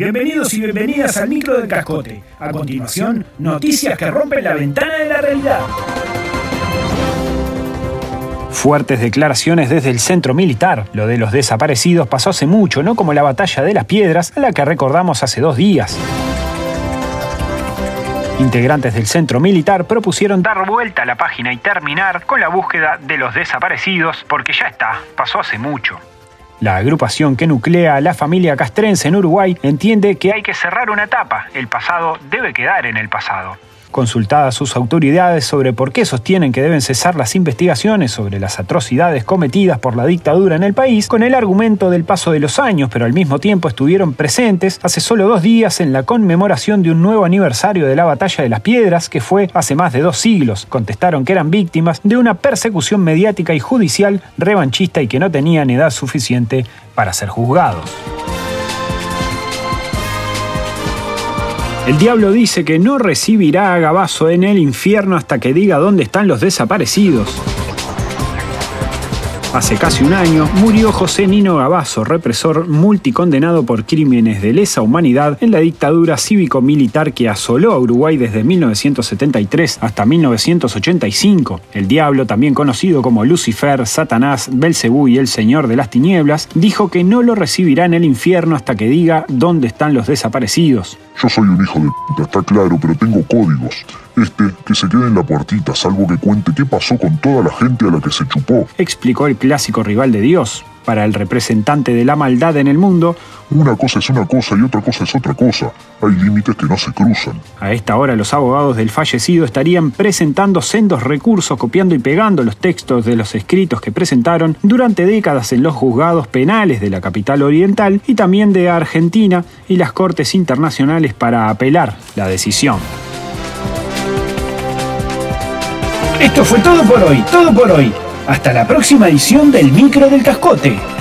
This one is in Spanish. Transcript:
Bienvenidos y bienvenidas al micro del cascote. A continuación, noticias que rompen la ventana de la realidad. Fuertes declaraciones desde el centro militar. Lo de los desaparecidos pasó hace mucho, no como la batalla de las piedras, a la que recordamos hace dos días. Integrantes del centro militar propusieron dar vuelta a la página y terminar con la búsqueda de los desaparecidos, porque ya está, pasó hace mucho. La agrupación que nuclea a la familia castrense en Uruguay entiende que hay que cerrar una etapa, el pasado debe quedar en el pasado. Consultadas sus autoridades sobre por qué sostienen que deben cesar las investigaciones sobre las atrocidades cometidas por la dictadura en el país, con el argumento del paso de los años, pero al mismo tiempo estuvieron presentes hace solo dos días en la conmemoración de un nuevo aniversario de la Batalla de las Piedras, que fue hace más de dos siglos. Contestaron que eran víctimas de una persecución mediática y judicial revanchista y que no tenían edad suficiente para ser juzgados. El diablo dice que no recibirá a Gabazo en el infierno hasta que diga dónde están los desaparecidos. Hace casi un año murió José Nino Gabazo, represor multicondenado por crímenes de lesa humanidad en la dictadura cívico-militar que asoló a Uruguay desde 1973 hasta 1985. El diablo, también conocido como Lucifer, Satanás, Belcebú y el Señor de las Tinieblas, dijo que no lo recibirá en el infierno hasta que diga dónde están los desaparecidos. Yo soy un hijo de puta, está claro, pero tengo códigos. Este, que se quede en la puertita, salvo que cuente qué pasó con toda la gente a la que se chupó. Explicó el clásico rival de Dios. Para el representante de la maldad en el mundo, una cosa es una cosa y otra cosa es otra cosa. Hay límites que no se cruzan. A esta hora los abogados del fallecido estarían presentando sendos recursos copiando y pegando los textos de los escritos que presentaron durante décadas en los juzgados penales de la capital oriental y también de Argentina y las cortes internacionales para apelar la decisión. Esto fue todo por hoy, todo por hoy. Hasta la próxima edición del Micro del Cascote.